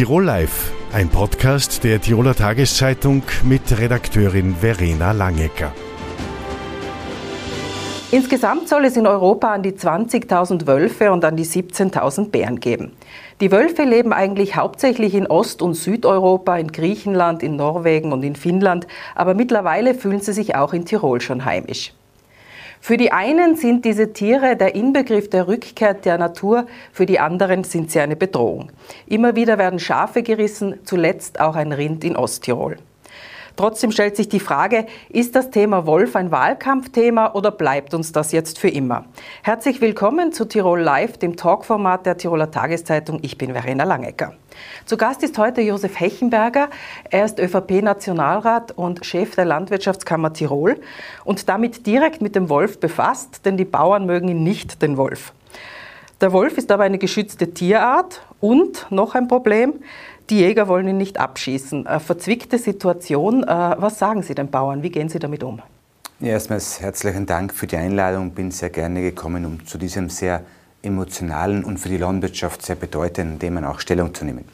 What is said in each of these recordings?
Tirol Live, ein Podcast der Tiroler Tageszeitung mit Redakteurin Verena Langecker. Insgesamt soll es in Europa an die 20.000 Wölfe und an die 17.000 Bären geben. Die Wölfe leben eigentlich hauptsächlich in Ost- und Südeuropa, in Griechenland, in Norwegen und in Finnland, aber mittlerweile fühlen sie sich auch in Tirol schon heimisch. Für die einen sind diese Tiere der Inbegriff der Rückkehr der Natur, für die anderen sind sie eine Bedrohung. Immer wieder werden Schafe gerissen, zuletzt auch ein Rind in Osttirol. Trotzdem stellt sich die Frage, ist das Thema Wolf ein Wahlkampfthema oder bleibt uns das jetzt für immer? Herzlich willkommen zu Tirol Live, dem Talkformat der Tiroler Tageszeitung. Ich bin Verena Langecker. Zu Gast ist heute Josef Hechenberger. Er ist ÖVP-Nationalrat und Chef der Landwirtschaftskammer Tirol und damit direkt mit dem Wolf befasst, denn die Bauern mögen ihn nicht, den Wolf. Der Wolf ist aber eine geschützte Tierart und noch ein Problem, die Jäger wollen ihn nicht abschießen. Eine verzwickte Situation. Äh, was sagen Sie den Bauern? Wie gehen Sie damit um? Ja, erstmals herzlichen Dank für die Einladung. Bin sehr gerne gekommen, um zu diesem sehr emotionalen und für die Landwirtschaft sehr bedeutenden Themen auch Stellung zu nehmen.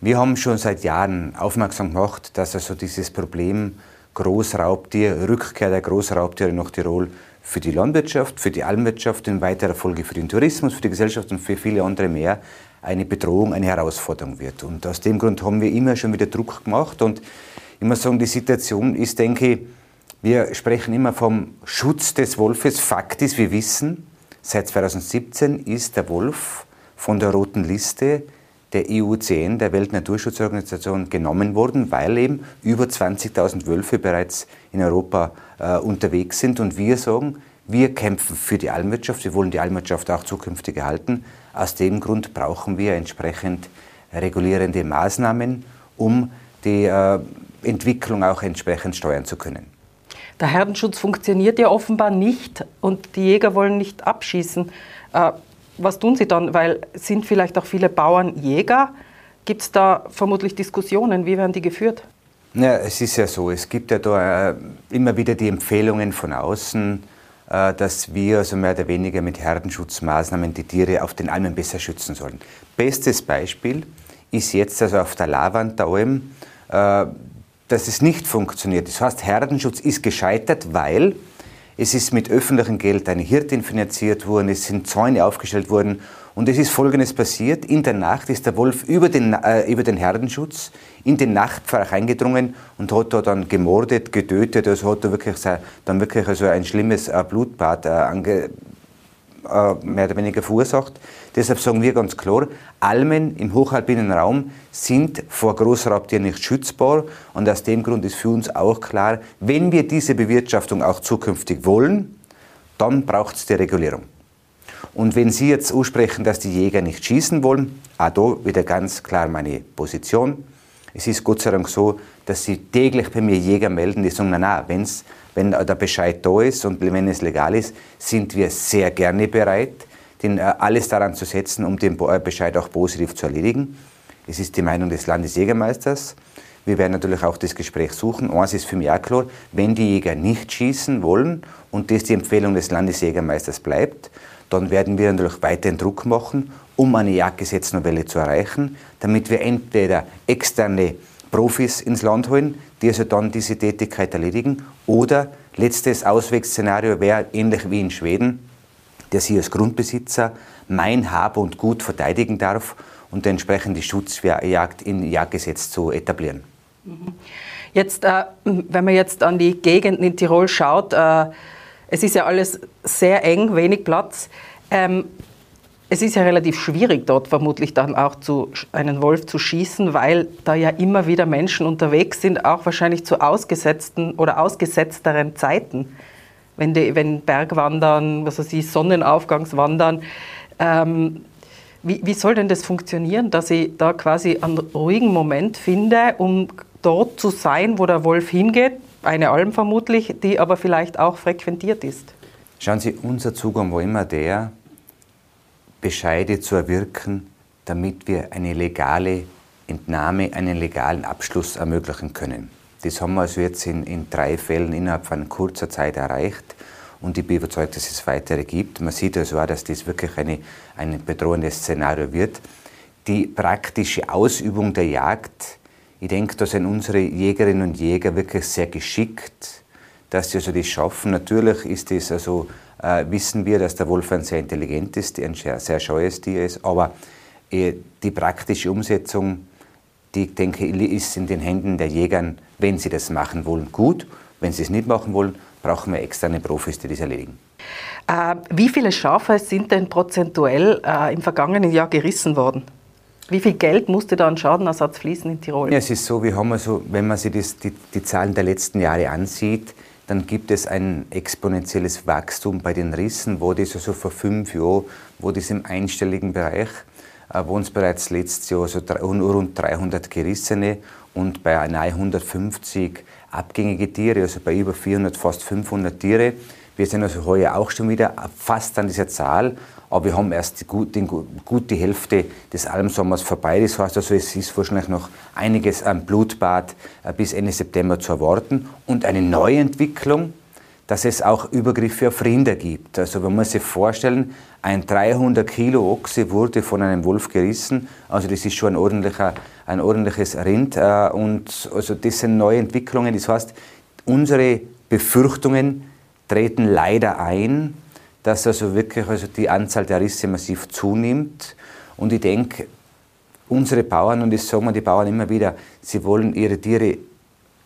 Wir haben schon seit Jahren aufmerksam gemacht, dass also dieses Problem Großraubtier, Rückkehr der Großraubtiere nach Tirol für die Landwirtschaft, für die Almwirtschaft, in weiterer Folge für den Tourismus, für die Gesellschaft und für viele andere mehr eine Bedrohung, eine Herausforderung wird. Und aus dem Grund haben wir immer schon wieder Druck gemacht. Und muss sagen, die Situation ist, denke ich, wir sprechen immer vom Schutz des Wolfes. Fakt ist, wir wissen, seit 2017 ist der Wolf von der roten Liste der IUCN, der Weltnaturschutzorganisation, genommen worden, weil eben über 20.000 Wölfe bereits in Europa äh, unterwegs sind. Und wir sagen, wir kämpfen für die Almwirtschaft, wir wollen die Almwirtschaft auch zukünftig erhalten. Aus dem Grund brauchen wir entsprechend regulierende Maßnahmen, um die äh, Entwicklung auch entsprechend steuern zu können. Der Herdenschutz funktioniert ja offenbar nicht und die Jäger wollen nicht abschießen. Äh, was tun Sie dann? Weil sind vielleicht auch viele Bauern Jäger? Gibt es da vermutlich Diskussionen? Wie werden die geführt? Ja, es ist ja so, es gibt ja da äh, immer wieder die Empfehlungen von außen, dass wir also mehr oder weniger mit Herdenschutzmaßnahmen die Tiere auf den Almen besser schützen sollen. Bestes Beispiel ist jetzt also auf der Lavand der Alm, äh, dass es nicht funktioniert. Das heißt, Herdenschutz ist gescheitert, weil es ist mit öffentlichem Geld eine Hirtin finanziert worden, es sind Zäune aufgestellt worden und es ist Folgendes passiert. In der Nacht ist der Wolf über den, äh, über den Herdenschutz in den Nachtpfarrer eingedrungen und hat da dann gemordet, getötet. Also hat da wirklich, dann wirklich also ein schlimmes äh, Blutbad äh, ange, äh, mehr oder weniger verursacht. Deshalb sagen wir ganz klar, Almen im hochalpinen Raum sind vor Großraubtieren nicht schützbar. Und aus dem Grund ist für uns auch klar, wenn wir diese Bewirtschaftung auch zukünftig wollen, dann braucht es die Regulierung. Und wenn Sie jetzt aussprechen, dass die Jäger nicht schießen wollen, auch da wieder ganz klar meine Position. Es ist Gott sei Dank so, dass Sie täglich bei mir Jäger melden, die sagen, na, na, wenn's, wenn der Bescheid da ist und wenn es legal ist, sind wir sehr gerne bereit, den, äh, alles daran zu setzen, um den äh, Bescheid auch positiv zu erledigen. Es ist die Meinung des Landesjägermeisters. Wir werden natürlich auch das Gespräch suchen. Eins ist für mich auch klar, wenn die Jäger nicht schießen wollen und das die Empfehlung des Landesjägermeisters bleibt, dann werden wir natürlich weiterhin Druck machen, um eine Jagdgesetznovelle zu erreichen, damit wir entweder externe Profis ins Land holen, die also dann diese Tätigkeit erledigen, oder letztes Auswegsszenario wäre ähnlich wie in Schweden, der sie als Grundbesitzer mein Hab und Gut verteidigen darf und entsprechend die Schutzjagd im Jagdgesetz zu etablieren. Jetzt, äh, wenn man jetzt an die Gegenden in Tirol schaut, äh, es ist ja alles sehr eng, wenig Platz. Ähm, es ist ja relativ schwierig, dort vermutlich dann auch zu, einen Wolf zu schießen, weil da ja immer wieder Menschen unterwegs sind, auch wahrscheinlich zu ausgesetzten oder ausgesetzteren Zeiten. Wenn, die, wenn Bergwandern, was weiß ich, Sonnenaufgangswandern. Ähm, wie, wie soll denn das funktionieren, dass ich da quasi einen ruhigen Moment finde, um dort zu sein, wo der Wolf hingeht, eine Alm vermutlich, die aber vielleicht auch frequentiert ist. Schauen Sie, unser Zugang war immer der, Bescheide zu erwirken, damit wir eine legale Entnahme, einen legalen Abschluss ermöglichen können. Das haben wir also jetzt in, in drei Fällen innerhalb von kurzer Zeit erreicht und ich bin überzeugt, dass es weitere gibt. Man sieht also auch, dass das wirklich eine, ein bedrohendes Szenario wird. die praktische Ausübung der Jagd, ich denke, da sind unsere Jägerinnen und Jäger wirklich sehr geschickt, dass sie also das schaffen. Natürlich ist es also, äh, wissen wir, dass der Wolf ein sehr intelligentes, ein sehr scheues Tier ist, aber äh, die praktische Umsetzung, die denke ich, ist in den Händen der Jäger, wenn sie das machen wollen, gut. Wenn sie es nicht machen wollen, brauchen wir externe Profis, die das erledigen. Äh, wie viele Schafe sind denn prozentuell äh, im vergangenen Jahr gerissen worden? Wie viel Geld musste da an Schadenersatz fließen in Tirol? Ja, es ist so, wir haben also, wenn man sich das, die, die Zahlen der letzten Jahre ansieht, dann gibt es ein exponentielles Wachstum bei den Rissen, wo das also vor fünf Jahren, wo das im einstelligen Bereich, äh, wo uns bereits letztes Jahr so rund 300 Gerissene und bei 150 abgängige Tiere, also bei über 400, fast 500 Tiere. Wir sind also heuer auch schon wieder fast an dieser Zahl, aber wir haben erst die, gut, die, gut die Hälfte des Almsommers vorbei. Das heißt also, es ist wahrscheinlich noch einiges am Blutbad äh, bis Ende September zu erwarten und eine Neuentwicklung, dass es auch Übergriffe auf Rinder gibt. Also man muss sich vorstellen, ein 300 Kilo Ochse wurde von einem Wolf gerissen. Also das ist schon ein, ordentlicher, ein ordentliches Rind. Äh, und also das sind neue Entwicklungen. Das heißt, unsere Befürchtungen treten leider ein, dass also wirklich also die Anzahl der Risse massiv zunimmt. Und ich denke, unsere Bauern, und das sagen wir die Bauern immer wieder, sie wollen ihre Tiere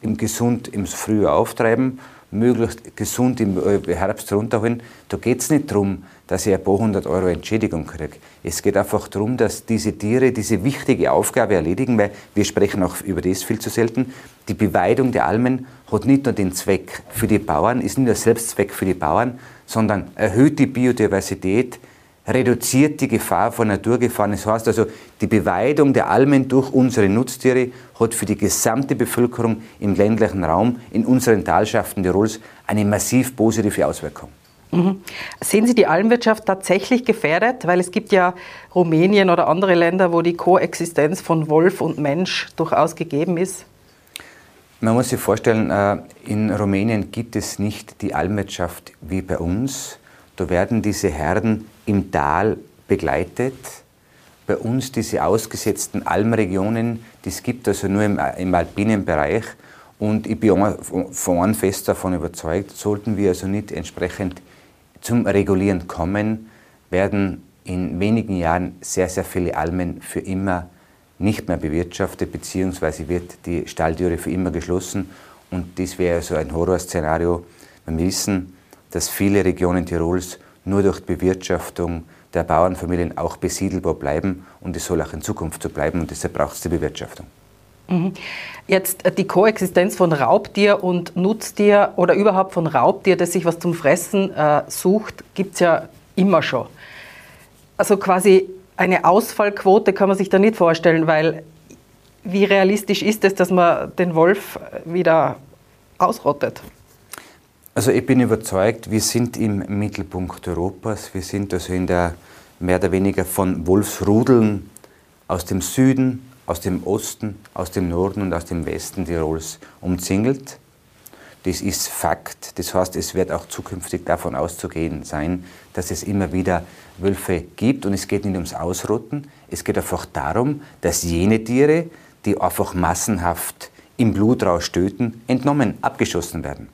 im Gesund im Frühjahr auftreiben möglichst gesund im äh, Herbst runterholen. Da geht es nicht darum, dass ich ein paar hundert Euro Entschädigung kriege. Es geht einfach darum, dass diese Tiere diese wichtige Aufgabe erledigen, weil wir sprechen auch über das viel zu selten. Die Beweidung der Almen hat nicht nur den Zweck für die Bauern, ist nicht nur Selbstzweck für die Bauern, sondern erhöht die Biodiversität, reduziert die Gefahr von Naturgefahren. Das heißt also, die Beweidung der Almen durch unsere Nutztiere hat für die gesamte Bevölkerung im ländlichen Raum, in unseren Talschaften Tirols, eine massiv positive Auswirkung. Mhm. Sehen Sie die Almwirtschaft tatsächlich gefährdet? Weil es gibt ja Rumänien oder andere Länder, wo die Koexistenz von Wolf und Mensch durchaus gegeben ist. Man muss sich vorstellen, äh, in Rumänien gibt es nicht die Almwirtschaft wie bei uns. Da werden diese Herden im Tal begleitet. Bei uns diese ausgesetzten Almregionen, das gibt also nur im, im alpinen Bereich. Und ich bin von fest davon überzeugt, sollten wir also nicht entsprechend zum Regulieren kommen, werden in wenigen Jahren sehr, sehr viele Almen für immer nicht mehr bewirtschaftet, beziehungsweise wird die Stalltüre für immer geschlossen. Und das wäre so ein Horrorszenario. Wir wissen, dass viele Regionen Tirols nur durch die Bewirtschaftung der Bauernfamilien auch besiedelbar bleiben und es soll auch in Zukunft so bleiben und deshalb braucht es die Bewirtschaftung. Mhm. Jetzt äh, die Koexistenz von Raubtier und Nutztier oder überhaupt von Raubtier, das sich was zum Fressen äh, sucht, gibt es ja immer schon. Also quasi eine Ausfallquote kann man sich da nicht vorstellen, weil wie realistisch ist es, dass man den Wolf wieder ausrottet? Also ich bin überzeugt, wir sind im Mittelpunkt Europas. Wir sind also in der mehr oder weniger von Wolfsrudeln aus dem Süden, aus dem Osten, aus dem Norden und aus dem Westen Tirols umzingelt. Das ist Fakt. Das heißt, es wird auch zukünftig davon auszugehen sein, dass es immer wieder Wölfe gibt. Und es geht nicht ums Ausrotten. Es geht einfach darum, dass jene Tiere, die einfach massenhaft im Blutrausch töten, entnommen, abgeschossen werden.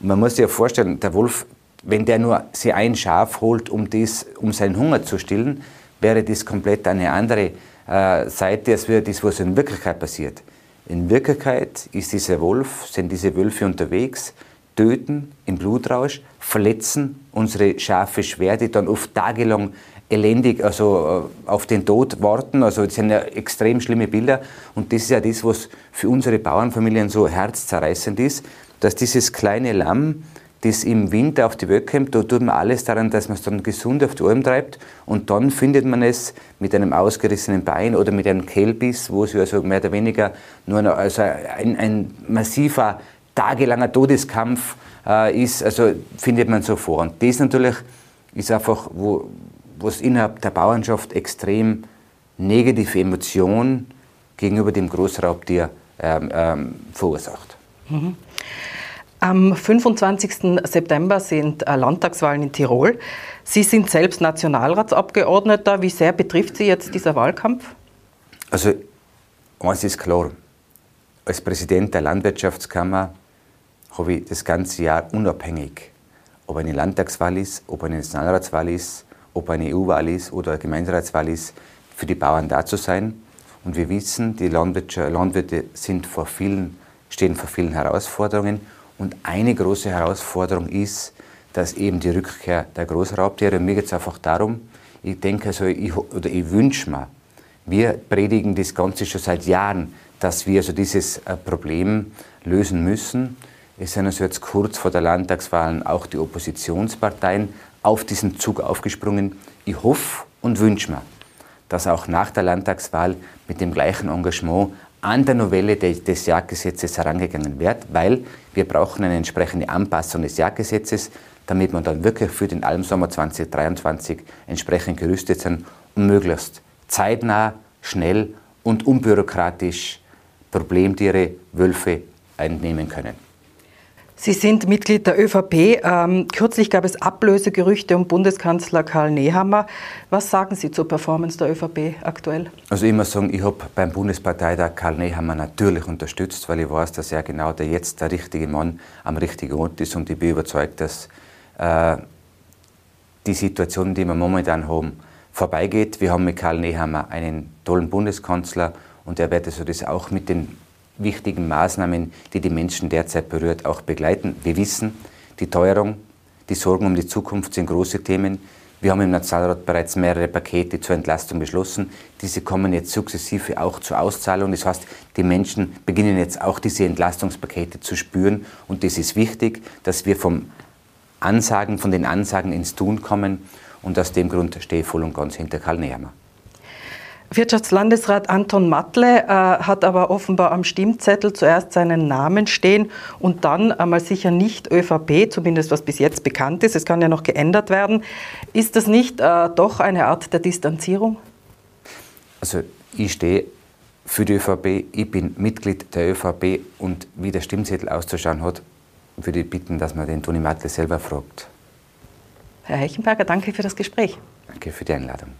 Und man muss sich ja vorstellen, der Wolf, wenn der nur sie ein Schaf holt, um, dies, um seinen Hunger zu stillen, wäre das komplett eine andere äh, Seite, als wäre das, was in Wirklichkeit passiert. In Wirklichkeit ist dieser Wolf, sind diese Wölfe unterwegs, töten im Blutrausch, verletzen unsere Schafe schwer, die dann oft tagelang elendig also äh, auf den Tod warten. Also das sind ja extrem schlimme Bilder. Und das ist ja das, was für unsere Bauernfamilien so herzzerreißend ist, dass dieses kleine Lamm, das im Winter auf die Welt kommt, da tut man alles daran, dass man es dann gesund auf die Alm treibt und dann findet man es mit einem ausgerissenen Bein oder mit einem Kehlbiss, wo es also mehr oder weniger nur noch, also ein, ein massiver, tagelanger Todeskampf äh, ist, also findet man so vor. Und das natürlich ist einfach, wo, was innerhalb der Bauernschaft extrem negative Emotionen gegenüber dem Großraubtier ähm, ähm, verursacht. Mhm. Am 25. September sind äh, Landtagswahlen in Tirol. Sie sind selbst Nationalratsabgeordneter. Wie sehr betrifft Sie jetzt dieser Wahlkampf? Also, eins ist klar. Als Präsident der Landwirtschaftskammer habe ich das ganze Jahr unabhängig, ob eine Landtagswahl ist, ob eine Nationalratswahl ist, ob eine EU-Wahl ist oder eine Gemeinderatswahl ist, für die Bauern da zu sein. Und wir wissen, die Landwirte sind vor vielen, stehen vor vielen Herausforderungen. Und eine große Herausforderung ist, dass eben die Rückkehr der Großraubtiere, und mir geht es einfach darum, ich denke, also ich, oder ich wünsche mir, wir predigen das Ganze schon seit Jahren, dass wir also dieses äh, Problem lösen müssen. Es sind also jetzt kurz vor der Landtagswahl auch die Oppositionsparteien auf diesen Zug aufgesprungen. Ich hoffe und wünsche mir, dass auch nach der Landtagswahl mit dem gleichen Engagement an der Novelle des Jagdgesetzes herangegangen wird, weil wir brauchen eine entsprechende Anpassung des Jagdgesetzes, damit wir dann wirklich für den Almsommer 2023 entsprechend gerüstet sind und möglichst zeitnah, schnell und unbürokratisch Problemtiere, Wölfe einnehmen können. Sie sind Mitglied der ÖVP. Ähm, kürzlich gab es Ablösegerüchte um Bundeskanzler Karl Nehammer. Was sagen Sie zur Performance der ÖVP aktuell? Also muss sagen, ich habe beim Bundesparteitag Karl Nehammer natürlich unterstützt, weil ich weiß, dass er genau der jetzt der richtige Mann am richtigen Ort ist und ich bin überzeugt, dass äh, die Situation, die wir momentan haben, vorbeigeht. Wir haben mit Karl Nehammer einen tollen Bundeskanzler und er wird also das auch mit den wichtigen Maßnahmen, die die Menschen derzeit berührt, auch begleiten. Wir wissen, die Teuerung, die Sorgen um die Zukunft sind große Themen. Wir haben im Nationalrat bereits mehrere Pakete zur Entlastung beschlossen. Diese kommen jetzt sukzessive auch zur Auszahlung. Das heißt, die Menschen beginnen jetzt auch diese Entlastungspakete zu spüren. Und das ist wichtig, dass wir vom Ansagen, von den Ansagen ins Tun kommen. Und aus dem Grund stehe ich voll und ganz hinter Karl Nehammer. Wirtschaftslandesrat Anton Matle äh, hat aber offenbar am Stimmzettel zuerst seinen Namen stehen und dann einmal sicher nicht ÖVP, zumindest was bis jetzt bekannt ist. Es kann ja noch geändert werden. Ist das nicht äh, doch eine Art der Distanzierung? Also ich stehe für die ÖVP, ich bin Mitglied der ÖVP und wie der Stimmzettel auszuschauen hat, würde ich bitten, dass man den Toni Matle selber fragt. Herr Heichenberger, danke für das Gespräch. Danke für die Einladung.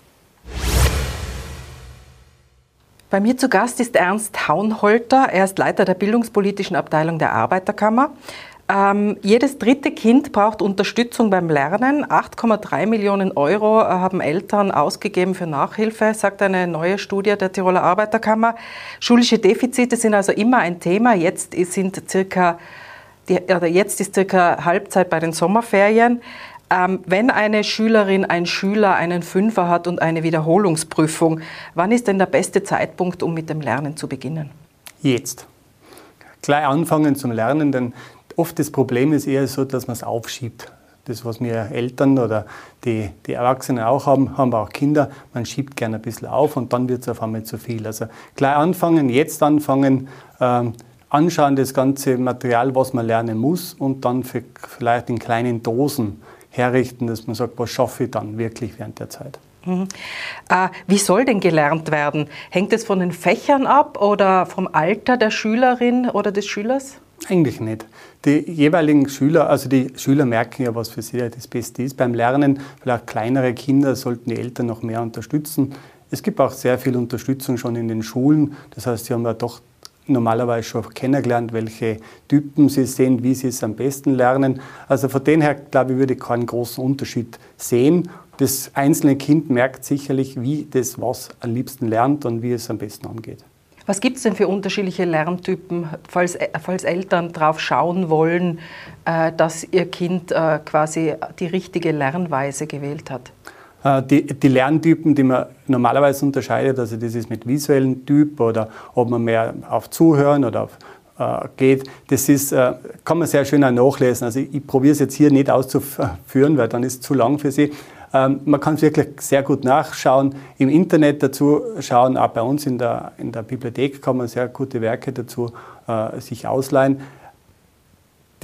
Bei mir zu Gast ist Ernst Haunholter. Er ist Leiter der bildungspolitischen Abteilung der Arbeiterkammer. Ähm, jedes dritte Kind braucht Unterstützung beim Lernen. 8,3 Millionen Euro äh, haben Eltern ausgegeben für Nachhilfe, sagt eine neue Studie der Tiroler Arbeiterkammer. Schulische Defizite sind also immer ein Thema. Jetzt sind circa, die, jetzt ist circa Halbzeit bei den Sommerferien. Ähm, wenn eine Schülerin, ein Schüler einen Fünfer hat und eine Wiederholungsprüfung, wann ist denn der beste Zeitpunkt, um mit dem Lernen zu beginnen? Jetzt. Gleich anfangen zum Lernen, denn oft das Problem ist eher so, dass man es aufschiebt. Das, was wir Eltern oder die, die Erwachsenen auch haben, haben wir auch Kinder. Man schiebt gerne ein bisschen auf und dann wird es auf einmal zu viel. Also gleich anfangen, jetzt anfangen, ähm, anschauen das ganze Material, was man lernen muss und dann für, vielleicht in kleinen Dosen herrichten, dass man sagt, was schaffe ich dann wirklich während der Zeit. Mhm. Äh, wie soll denn gelernt werden? Hängt es von den Fächern ab oder vom Alter der Schülerin oder des Schülers? Eigentlich nicht. Die jeweiligen Schüler, also die Schüler merken ja, was für sie das Beste ist. Beim Lernen, vielleicht kleinere Kinder, sollten die Eltern noch mehr unterstützen. Es gibt auch sehr viel Unterstützung schon in den Schulen. Das heißt, sie haben ja doch normalerweise schon kennengelernt, welche Typen sie sind, wie sie es am besten lernen. Also von dem her, glaube ich, würde ich keinen großen Unterschied sehen. Das einzelne Kind merkt sicherlich, wie das was am liebsten lernt und wie es am besten angeht. Was gibt es denn für unterschiedliche Lerntypen, falls, falls Eltern darauf schauen wollen, äh, dass ihr Kind äh, quasi die richtige Lernweise gewählt hat? Äh, die, die, Lerntypen, die man normalerweise unterscheidet, also das ist mit visuellen Typ oder ob man mehr auf Zuhören oder auf äh, geht, das ist, äh, kann man sehr schön auch nachlesen. Also ich, ich probiere es jetzt hier nicht auszuführen, weil dann ist es zu lang für Sie. Ähm, man kann es wirklich sehr gut nachschauen, im Internet dazu schauen, auch bei uns in der, in der Bibliothek kann man sehr gute Werke dazu äh, sich ausleihen.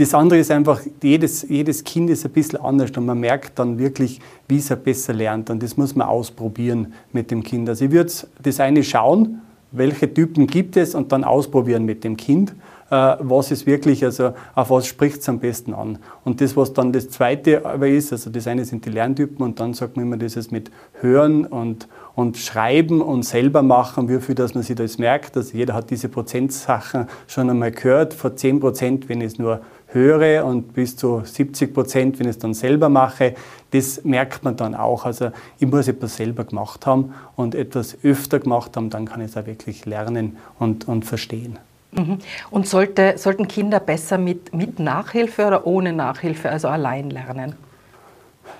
Das andere ist einfach, jedes, jedes Kind ist ein bisschen anders und man merkt dann wirklich, wie es besser lernt. Und das muss man ausprobieren mit dem Kind. Also ich würde das eine schauen, welche Typen gibt es und dann ausprobieren mit dem Kind. äh, was ist wirklich, also auf was spricht es am besten an. Und das, was dann das Zweite aber ist, also das eine sind die Lerntypen und dann sagt man immer dieses mit Hören und, und Schreiben und selber machen, wie viel, dass man sich das merkt. Also jeder hat diese Prozentsachen schon einmal gehört. Vor 10 Prozent, wenn es nur höre und bis zu 70 Prozent, wenn ich es dann selber mache, das merkt man dann auch. Also ich muss etwas selber gemacht haben und etwas öfter gemacht haben, dann kann ich es auch wirklich lernen und, und verstehen. Mhm. Und sollte, sollten Kinder besser mit, mit Nachhilfe oder ohne Nachhilfe, also allein lernen?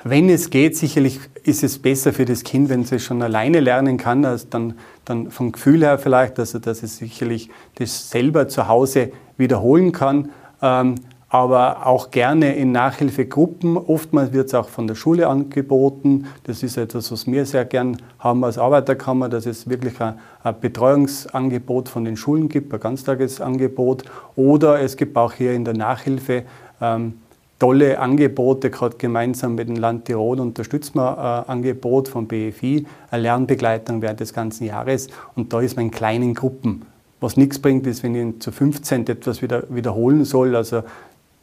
Wenn es geht, sicherlich ist es besser für das Kind, wenn es schon alleine lernen kann, als dann, dann vom Gefühl her vielleicht, also dass es sicherlich das selber zu Hause wiederholen kann. Ähm, aber auch gerne in Nachhilfegruppen. Oftmals wird es auch von der Schule angeboten. Das ist etwas, was wir sehr gern haben als Arbeiterkammer, dass es wirklich ein, ein Betreuungsangebot von den Schulen gibt, ein Ganztagesangebot. Oder es gibt auch hier in der Nachhilfe ähm, tolle Angebote, gerade gemeinsam mit dem Land Tirol unterstützen wir ein Angebot vom BFI, eine Lernbegleitung während des ganzen Jahres. Und da ist man in kleinen Gruppen. Was nichts bringt, ist, wenn ich zu 15 etwas wieder, wiederholen soll. Also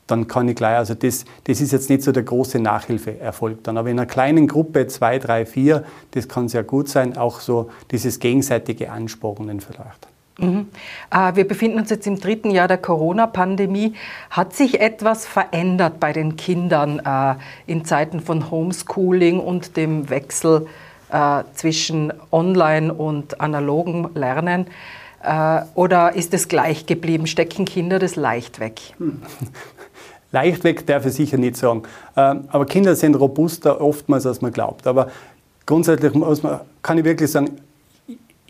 dann kann ich gleich, also das, das ist jetzt nicht so der große Nachhilfeerfolg dann. Aber in einer kleinen Gruppe, zwei, drei, vier, das kann sehr gut sein, auch so dieses gegenseitige Anspornen vielleicht. Mhm. Äh, wir befinden uns jetzt im dritten Jahr der Corona-Pandemie. Hat sich etwas verändert bei den Kindern äh, in Zeiten von Homeschooling und dem Wechsel äh, zwischen Online- und analogen Lernen? Oder ist es gleich geblieben? Stecken Kinder das leicht weg? Leicht weg darf ich sicher nicht sagen. Ähm, aber Kinder sind robuster oftmals, als man glaubt. Aber grundsätzlich man, kann ich wirklich sagen,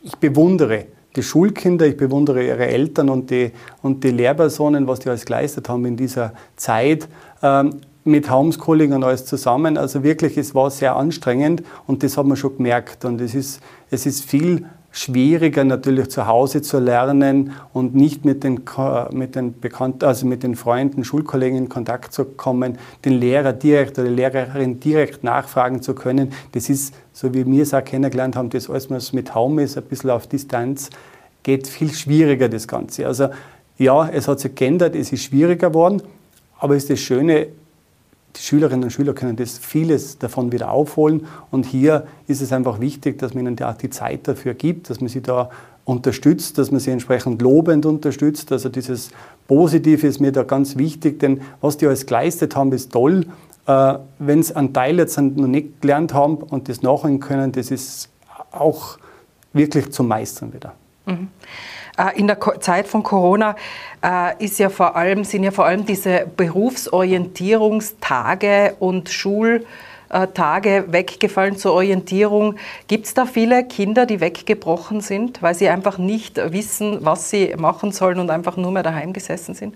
ich bewundere die Schulkinder, ich bewundere ihre Eltern und die, und die Lehrpersonen, was die alles geleistet haben in dieser Zeit ähm, mit Homeschooling und alles zusammen. Also wirklich, es war sehr anstrengend und das hat man schon gemerkt. Und es ist, es ist viel schwieriger natürlich zu Hause zu lernen und nicht mit den, mit den Bekannten, also mit den Freunden, Schulkollegen in Kontakt zu kommen, den Lehrer direkt oder die Lehrerin direkt nachfragen zu können. Das ist, so wie wir es auch kennengelernt haben, das alles, was mit Home ist, ein bisschen auf Distanz, geht viel schwieriger das Ganze. Also ja, es hat sich geändert, es ist schwieriger geworden, aber es ist das Schöne, die Schülerinnen und Schüler können das vieles davon wieder aufholen. Und hier ist es einfach wichtig, dass man ihnen auch die Zeit dafür gibt, dass man sie da unterstützt, dass man sie entsprechend lobend unterstützt. Also dieses Positive ist mir da ganz wichtig, denn was die alles geleistet haben, ist toll. Äh, Wenn es einen Teil jetzt noch nicht gelernt haben und das nachholen können, das ist auch wirklich zum Meistern wieder. Mhm. Äh, in der Zeit von Corona äh, ist ja vor allem, sind ja vor allem diese Berufsorientierungstage und Schultage weggefallen zur Orientierung. Gibt es da viele Kinder, die weggebrochen sind, weil sie einfach nicht wissen, was sie machen sollen und einfach nur mehr daheim gesessen sind?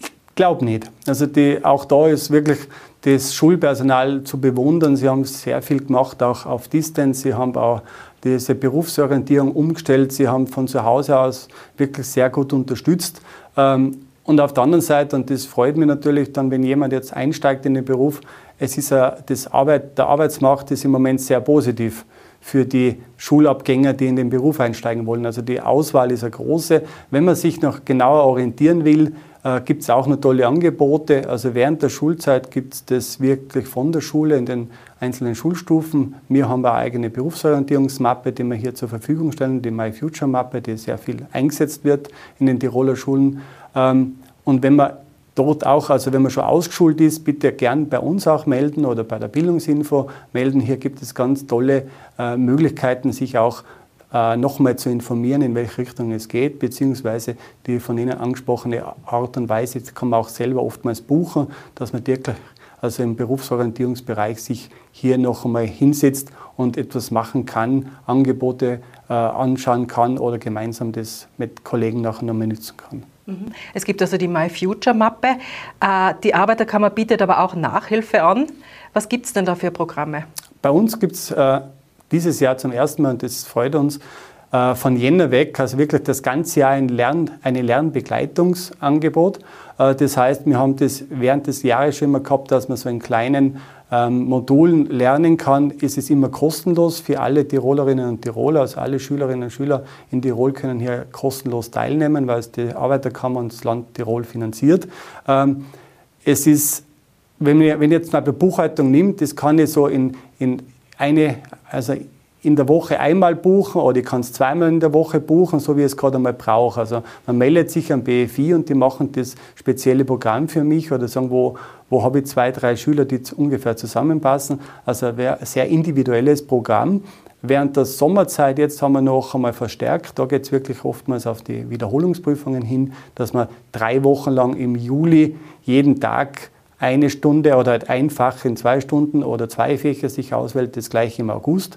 Ich glaube nicht. Also die, auch da ist wirklich das Schulpersonal zu bewundern. Sie haben sehr viel gemacht, auch auf Distance. Sie haben auch diese Berufsorientierung umgestellt. Sie haben von zu Hause aus wirklich sehr gut unterstützt. Ähm, und auf der anderen Seite, und das freut mich natürlich dann, wenn jemand jetzt einsteigt in den Beruf, es ist das Arbeit, der Arbeitsmarkt ist im Moment sehr positiv für die Schulabgänger, die in den Beruf einsteigen wollen. Also die Auswahl ist eine große. Wenn man sich noch genauer orientieren will, äh, gibt es auch noch tolle Angebote. Also während der Schulzeit gibt es das wirklich von der Schule in den einzelnen Schulstufen. Wir haben eine eigene Berufsorientierungsmappe, die wir hier zur Verfügung stellen, die My Future Mappe, die sehr viel eingesetzt wird in den Tiroler Schulen. Ähm, und wenn man dort auch, also wenn man schon ausgeschult ist, bitte gern bei uns auch melden oder bei der Bildungsinfo melden. Hier gibt es ganz tolle äh, Möglichkeiten, sich auch nochmal zu informieren, in welche Richtung es geht, beziehungsweise die von Ihnen angesprochene Art und Weise kann man auch selber oftmals buchen, dass man wirklich also im Berufsorientierungsbereich sich hier noch einmal hinsetzt und etwas machen kann, Angebote äh, anschauen kann oder gemeinsam das mit Kollegen nachher nochmal nutzen kann. Mhm. Es gibt also die My Future Mappe. Äh, die Arbeiterkammer bietet aber auch Nachhilfe an. Was gibt es denn da für Programme? Bei uns gibt es äh, dieses Jahr zum ersten Mal, und das freut uns, äh, von Jänner weg, also wirklich das ganze Jahr ein Lern, eine Lernbegleitungsangebot. Äh, das heißt, wir haben das während des Jahres schon immer gehabt, dass man so in kleinen ähm, Modulen lernen kann. Es ist immer kostenlos für alle Tirolerinnen und Tiroler, also alle Schülerinnen und Schüler in Tirol können hier kostenlos teilnehmen, weil es die Arbeiterkammer und das Land Tirol finanziert. Ähm, es ist, wenn wenn jetzt mal die Buchhaltung nimmt, das kann ich so in, in eine, also in der Woche einmal buchen oder ich kann es zweimal in der Woche buchen, so wie ich es gerade einmal brauche. Also man meldet sich am BFI und die machen das spezielle Programm für mich oder sagen, wo, wo habe ich zwei, drei Schüler, die ungefähr zusammenpassen. Also ein sehr individuelles Programm. Während der Sommerzeit jetzt haben wir noch einmal verstärkt. Da geht es wirklich oftmals auf die Wiederholungsprüfungen hin, dass man drei Wochen lang im Juli jeden Tag eine Stunde oder halt einfach in zwei Stunden oder zwei Fächer sich auswählt, das gleiche im August.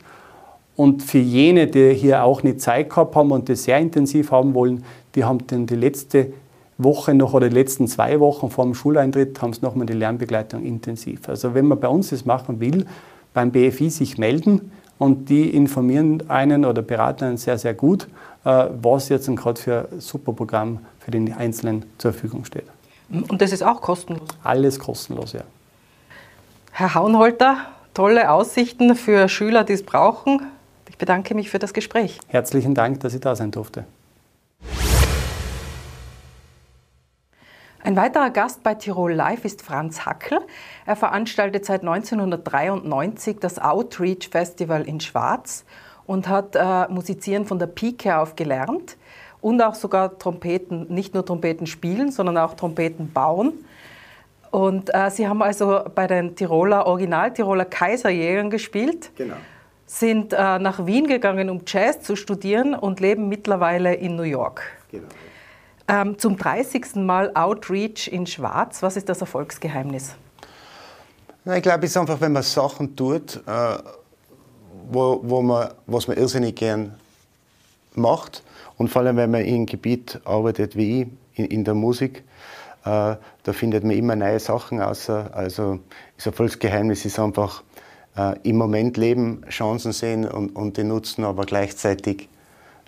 Und für jene, die hier auch eine Zeit gehabt haben und das sehr intensiv haben wollen, die haben dann die letzte Woche noch oder die letzten zwei Wochen vor dem Schuleintritt haben sie nochmal die Lernbegleitung intensiv. Also wenn man bei uns das machen will, beim BFI sich melden und die informieren einen oder beraten einen sehr, sehr gut, äh, was jetzt gerade für ein super Programm für den Einzelnen zur Verfügung steht. Und das ist auch kostenlos? Alles kostenlos, ja. Herr Haunholter, tolle Aussichten für Schüler, die es brauchen. Ich bedanke mich für das Gespräch. Herzlichen Dank, dass ich da sein durfte. Ein weiterer Gast bei Tirol Live ist Franz Hackel. Er veranstaltet seit 1993 das Outreach Festival in Schwarz und hat äh, Musizieren von der Pike auf gelernt und auch sogar Trompeten, nicht nur Trompeten spielen, sondern auch Trompeten bauen. Und äh, Sie haben also bei den Tiroler, Original-Tiroler Kaiserjägern gespielt. Genau sind äh, nach Wien gegangen, um Jazz zu studieren und leben mittlerweile in New York. Genau. Ähm, zum 30. Mal Outreach in Schwarz. Was ist das Erfolgsgeheimnis? Na, ich glaube, es ist einfach, wenn man Sachen tut, äh, wo, wo man, was man irrsinnig gern macht. Und vor allem, wenn man in einem Gebiet arbeitet wie ich, in, in der Musik, äh, da findet man immer neue Sachen außer. Also das Erfolgsgeheimnis ist einfach, äh, im Moment leben, Chancen sehen und, und die nutzen, aber gleichzeitig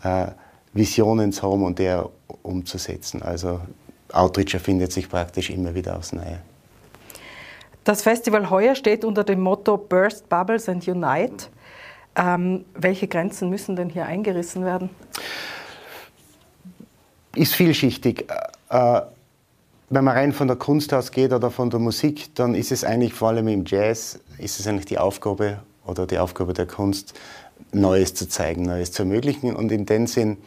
äh, Visionen zu haben und der umzusetzen. Also Outreach erfindet sich praktisch immer wieder aufs Neue. Das Festival heuer steht unter dem Motto Burst Bubbles and Unite. Ähm, welche Grenzen müssen denn hier eingerissen werden? Ist vielschichtig. Äh, äh wenn man rein von der Kunst ausgeht oder von der Musik, dann ist es eigentlich vor allem im Jazz, ist es eigentlich die Aufgabe oder die Aufgabe der Kunst, Neues zu zeigen, Neues zu ermöglichen. Und in dem Sinn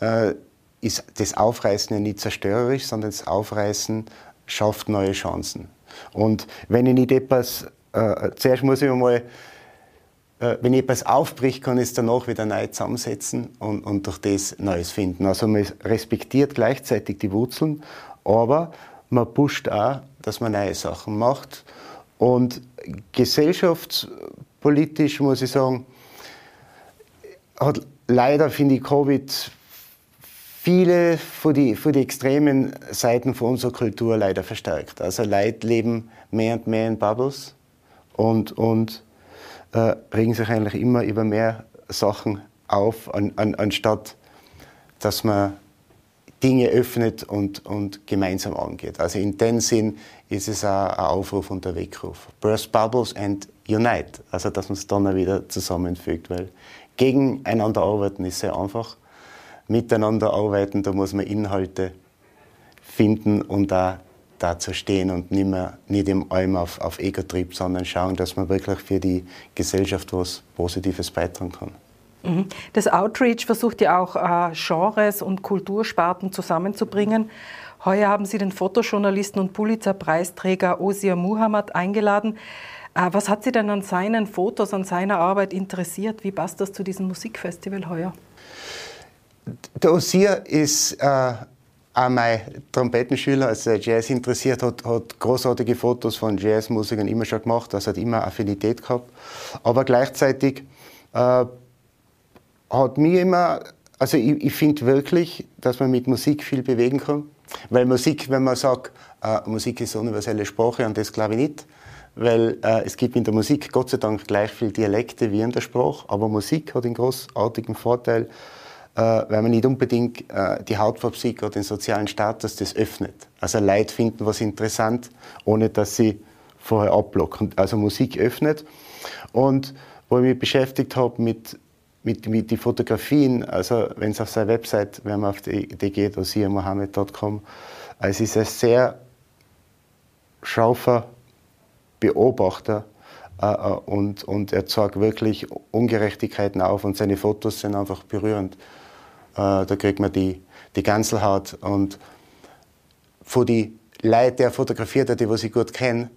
äh, ist das Aufreißen ja nicht zerstörerisch, sondern das Aufreißen schafft neue Chancen. Und wenn ich nicht etwas, äh, zuerst muss ich mal, wenn ich etwas aufbricht, kann es danach wieder neu zusammensetzen und, und durch das Neues finden. Also man respektiert gleichzeitig die Wurzeln, aber man pusht auch, dass man neue Sachen macht. Und gesellschaftspolitisch muss ich sagen, hat leider, finde ich, Covid viele von die, von die extremen Seiten von unserer Kultur leider verstärkt. Also Leute leben mehr und mehr in Bubbles und, und äh, regen sich eigentlich immer über mehr Sachen auf, an, an, anstatt dass man Dinge öffnet und, und gemeinsam angeht. Also in dem Sinn ist es auch ein Aufruf und ein Weckruf. Burst Bubbles and Unite. Also dass man es dann wieder zusammenfügt, weil gegeneinander arbeiten ist sehr einfach. Miteinander arbeiten, da muss man Inhalte finden und da dazu stehen und nicht, mehr, nicht im allem auf, auf Ego-Trieb, sondern schauen, dass man wirklich für die Gesellschaft was Positives beitragen kann. Mhm. Das Outreach versucht ja auch äh, Genres und Kultursparten zusammenzubringen. Heuer haben Sie den Fotojournalisten und Pulitzer-Preisträger Osir Muhammad eingeladen. Äh, was hat Sie denn an seinen Fotos, an seiner Arbeit interessiert? Wie passt das zu diesem Musikfestival heuer? Der Osir ist äh, auch mein Trompetenschüler, also Jazz interessiert, hat, hat großartige Fotos von Jazzmusikern immer schon gemacht, also hat immer Affinität gehabt. Aber gleichzeitig äh, hat mir immer, also ich, ich finde wirklich, dass man mit Musik viel bewegen kann. Weil Musik, wenn man sagt, äh, Musik ist eine universelle Sprache, und das glaube ich nicht. Weil äh, es gibt in der Musik Gott sei Dank gleich viele Dialekte wie in der Sprache, aber Musik hat den großartigen Vorteil, weil man nicht unbedingt äh, die Hautfarbe oder den sozialen Status das öffnet. Also Leute finden was interessant, ohne dass sie vorher abblocken. Also Musik öffnet. Und wo ich mich beschäftigt habe mit, mit, mit den Fotografien, also wenn es auf seiner Website, wenn man auf die, die geht, osirmohammed.com, also es ist ein sehr scharfer Beobachter äh, äh, und, und er zeigt wirklich Ungerechtigkeiten auf und seine Fotos sind einfach berührend. Äh, da kriegt man die, die Ganselhaut und von die Leute, die er fotografiert hat, die was ich gut kenne,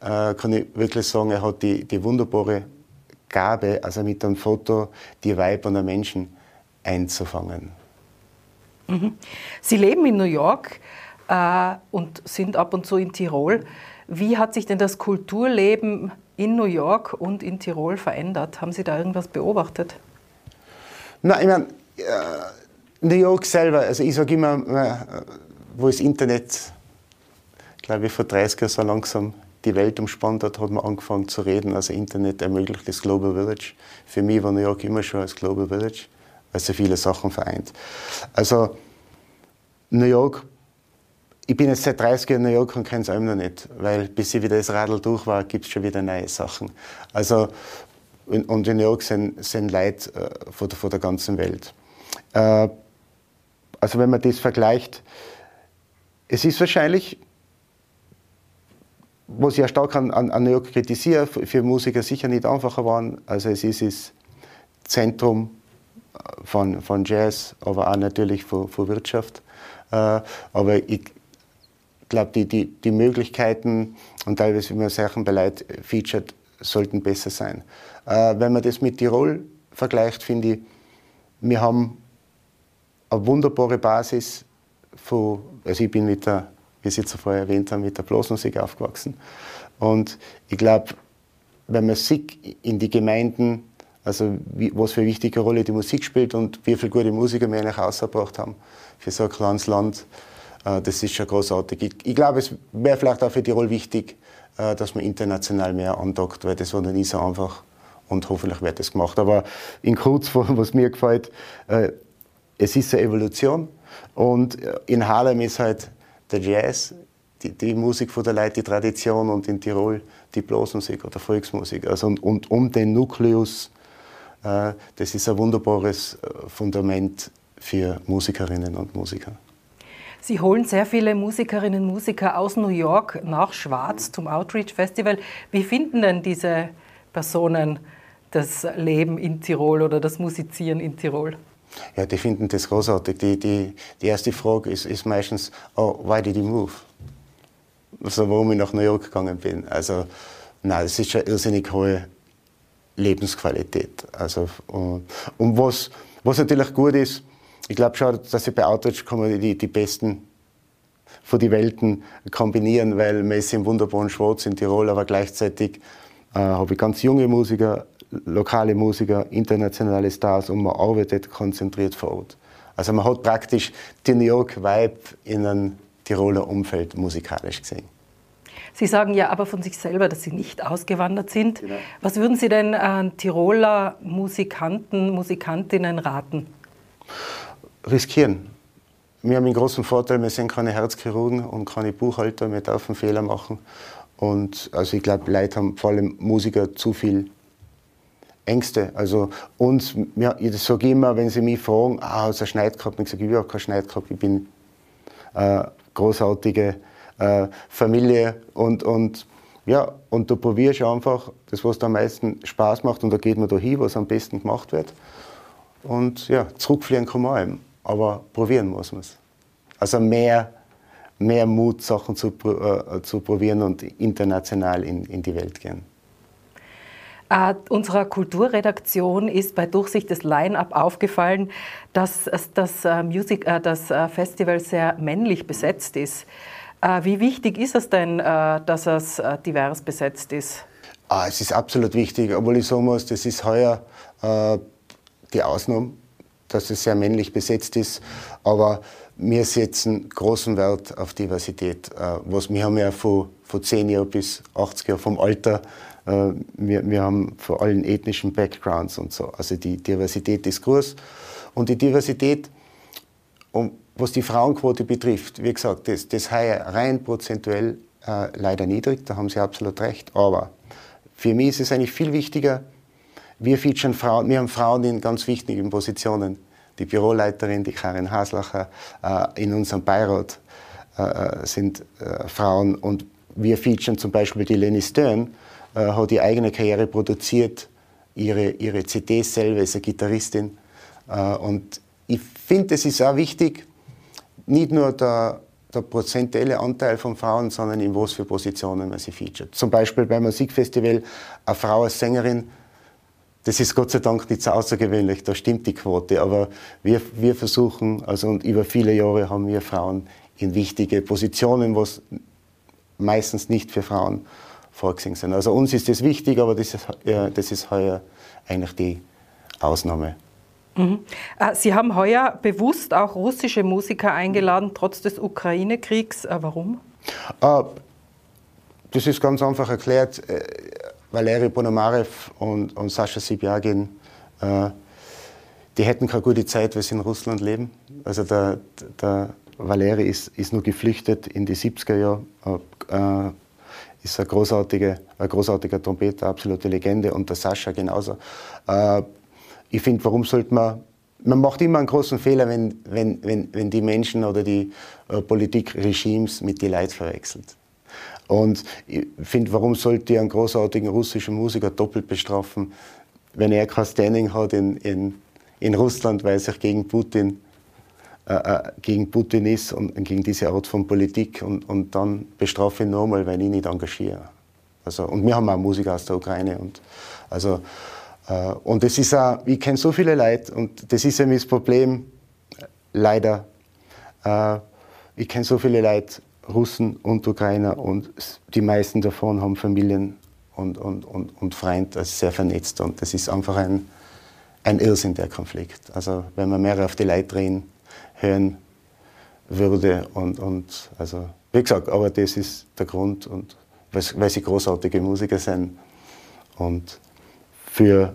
äh, kann ich wirklich sagen, er hat die, die wunderbare Gabe, also mit einem Foto die Weiber der Menschen einzufangen. Mhm. Sie leben in New York äh, und sind ab und zu in Tirol. Wie hat sich denn das Kulturleben in New York und in Tirol verändert? Haben Sie da irgendwas beobachtet? Na, ich meine, New York selber, also ich sage immer, äh, wo das Internet, glaube ich, vor 30 Jahren so langsam die Welt umspannt hat, hat man angefangen zu reden. Also Internet ermöglicht das Global Village. Für mich war New York immer schon das Global Village, weil so viele Sachen vereint. Also New York, ich bin jetzt seit 30 Jahren in New York und kenne es immer noch nicht, weil bis ich wieder das Radl durch war, gibt es schon wieder neue Sachen. Also, und in New York sind, sind Leute äh, von, der, von der ganzen Welt. Äh, also wenn man das vergleicht, es ist wahrscheinlich was ich ja stark an, an, an New kritisiere, für Musiker sicher nicht einfacher waren. Also es ist das Zentrum von, von Jazz, aber auch natürlich von, von Wirtschaft. Äh, aber ich glaube, die, die, die Möglichkeiten und teilweise, wie man Sachen bei Leuten featured, sollten besser sein. Äh, wenn man das mit Tirol vergleicht, finde ich, wir haben eine wunderbare Basis von, also ich bin mit der wie Sie zuvor erwähnt haben, mit der Blasmusik aufgewachsen. Und ich glaube, wenn man sieht in die Gemeinden, also wie, was für eine wichtige Rolle die Musik spielt und wie viele gute Musiker wir eigentlich ausgebracht haben für so ein kleines Land, äh, das ist schon großartig. Ich, ich glaube, es wäre vielleicht auch für Tirol wichtig, äh, dass man international mehr andockt, weil das war noch nie so einfach und hoffentlich wird das gemacht. Aber in kurz, was mir gefällt, äh, es ist eine Evolution und in Harlem ist halt der Jazz, die, die Musik von der Leute, die Tradition und in Tirol die Blasmusik oder Volksmusik. Also und, und um den Nukleus, äh, das ist ein wunderbares äh, Fundament für Musikerinnen und Musiker. Sie holen sehr viele Musikerinnen und Musiker aus New York nach Schwarz zum Outreach Festival. Wie finden denn diese Personen das Leben in Tirol oder das Musizieren in Tirol? Ja, die finden das großartig. Die, die, die erste Frage ist, ist meistens, oh, why did you move? Also, warum ich nach New York gegangen bin. Also, nein, das ist eine irrsinnig hohe Lebensqualität. Also, und, und was, was natürlich gut ist, ich glaube schon, dass sie bei Outreach kann die, die besten von die Welten kombinieren, weil man ist im wunderbaren Schwarz in Tirol, aber gleichzeitig äh, habe ich ganz junge Musiker, lokale Musiker, internationale Stars und man arbeitet konzentriert vor Ort. Also man hat praktisch die New York Vibe in einem Tiroler Umfeld musikalisch gesehen. Sie sagen ja aber von sich selber, dass Sie nicht ausgewandert sind. Genau. Was würden Sie denn an Tiroler Musikanten, Musikantinnen raten? Riskieren. Wir haben einen großen Vorteil, wir sind keine Herzchirurgen und keine Buchhalter, wir dürfen Fehler machen. Und also ich glaube, Leute haben, vor allem Musiker, zu viel Ängste. Also uns, ja, ich sage immer, wenn sie mich fragen, ah, hast du einen Schneid gehabt? Ich sage, ich habe keinen Schneid gehabt, ich bin äh, großartige äh, Familie und, und ja, und da probierst du einfach das, was dir am meisten Spaß macht und da geht man da hin, was am besten gemacht wird. Und ja, zurückfliegen kann man allem, aber probieren muss man es. Also mehr, mehr Mut, Sachen zu, äh, zu probieren und international in, in die Welt gehen. Äh, unserer Kulturredaktion ist bei Durchsicht des Line-Up aufgefallen, dass das, äh, Music, äh, das äh, Festival sehr männlich besetzt ist. Äh, wie wichtig ist es denn, äh, dass es divers besetzt ist? Ah, es ist absolut wichtig, obwohl ich sagen muss, das ist heuer die Ausnahme, dass es sehr männlich besetzt ist. Aber wir setzen großen Wert auf Diversität. was, wir haben ja von, von 10 Jahren bis 80 Jahren vom Alter wir, wir haben vor allen ethnischen Backgrounds und so. Also die Diversität ist groß. Und die Diversität, was die Frauenquote betrifft, wie gesagt, das, das heuer rein prozentuell äh, leider niedrig, da haben Sie absolut recht. Aber für mich ist es eigentlich viel wichtiger, wir featuren Frauen, wir haben Frauen in ganz wichtigen Positionen. Die Büroleiterin, die Karin Haslacher, äh, in unserem Beirat äh, äh sind äh, Frauen und wir featuren zum Beispiel die Lenny Stern, äh, hat die eigene Karriere produziert, ihre, ihre CDs selber, ist eine Gitarristin. Äh, und ich finde, es ist auch wichtig, nicht nur der, der prozentuelle Anteil von Frauen, sondern in was für Positionen man sie featuret. Zum Beispiel beim Musikfestival eine Frau als Sängerin, das ist Gott sei Dank nicht so außergewöhnlich, da stimmt die Quote. Aber wir, wir versuchen, also und über viele Jahre haben wir Frauen in wichtige Positionen, was meistens nicht für Frauen vorgesehen sind. Also uns ist das wichtig, aber das ist, ja, das ist heuer eigentlich die Ausnahme. Mhm. Äh, Sie haben heuer bewusst auch russische Musiker eingeladen, trotz des Ukraine-Kriegs. Äh, warum? Äh, das ist ganz einfach erklärt. Valeri Ponomarev und, und Sascha Sibiagin, die hätten keine gute Zeit, weil sie in Russland leben. Also der, der Valeri ist, ist nur geflüchtet in die 70er Jahre, ist ein großartiger, ein großartiger Trompeter, absolute Legende und der Sascha genauso. Äh, ich finde, warum sollte man man macht immer einen großen Fehler, wenn, wenn, wenn, wenn die Menschen oder die äh, Politikregimes mit den Leuten verwechselt. Und ich finde, warum sollte einen großartigen russischen Musiker doppelt bestrafen, wenn er kein Standing hat in, in, in Russland, weil er sich gegen Putin äh, äh, gegen Putin ist und gegen diese Art von Politik und, und dann bestrafe ich nochmal, weil ich nicht engagiere. Also, und wir haben auch Musiker aus der Ukraine. Und, also, äh, und das ist auch, ich kenne so viele Leute und das ist eben das Problem, leider. Äh, ich kenne so viele Leute, Russen und Ukrainer und die meisten davon haben Familien und, und, und, und Freunde, also sehr vernetzt und das ist einfach ein, ein Irrsinn, der Konflikt. Also wenn wir mehr auf die Leute drehen, hören würde. Und, und also, wie gesagt, aber das ist der Grund, und, weil, sie großartige Musiker sind und für,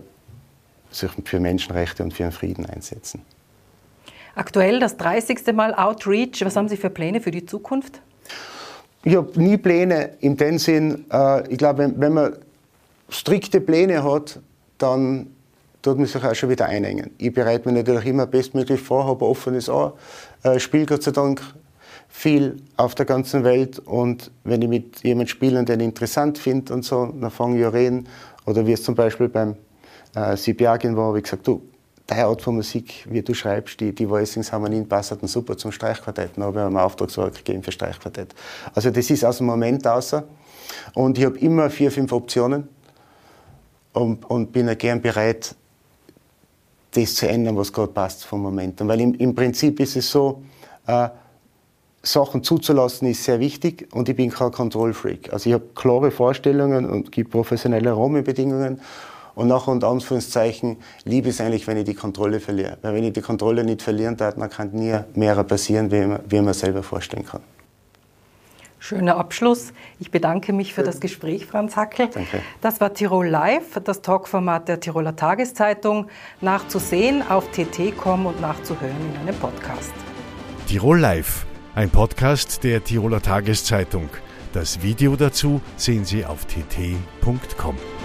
sich für Menschenrechte und für den Frieden einsetzen. Aktuell das 30. Mal Outreach. Was haben Sie für Pläne für die Zukunft? Ich habe nie Pläne in dem Sinn. Äh, ich glaube, wenn man strikte Pläne hat, dann tut man sich auch schon wieder einengen. Ich bereite mich natürlich immer bestmöglich vor, habe ein offenes Ohr, äh, spiele Gott sei Dank viel auf der ganzen Welt und wenn ich mit jemandem spiele, den ich interessant finde und so, dann fange ich an reden. Oder wie es zum Beispiel beim äh, Sibiagin war, habe ich gesagt, du, deine Art von Musik, wie du schreibst, die, die Voicings Harmonien passen super zum Streichquartett. Dann habe ich einen Auftragswerk gegeben für Streichquartett. Also das ist aus dem Moment außer. Und ich habe immer vier, fünf Optionen und, und bin gern bereit, das zu ändern, was gerade passt vom Moment. Weil im, im Prinzip ist es so, äh, Sachen zuzulassen ist sehr wichtig und ich bin kein Kontrollfreak. Also ich habe klare Vorstellungen und gibt professionelle Rahmenbedingungen und nachher und Anführungszeichen liebe es eigentlich, wenn ich die Kontrolle verliere. Weil wenn ich die Kontrolle nicht verlieren darf, dann kann nie mehr passieren, wie man, wie man selber vorstellen kann. Schöner Abschluss. Ich bedanke mich für das Gespräch, Franz Hackel. Danke. Das war Tirol Live, das Talkformat der Tiroler Tageszeitung. Nachzusehen auf tt.com und nachzuhören in einem Podcast. Tirol Live, ein Podcast der Tiroler Tageszeitung. Das Video dazu sehen Sie auf tt.com.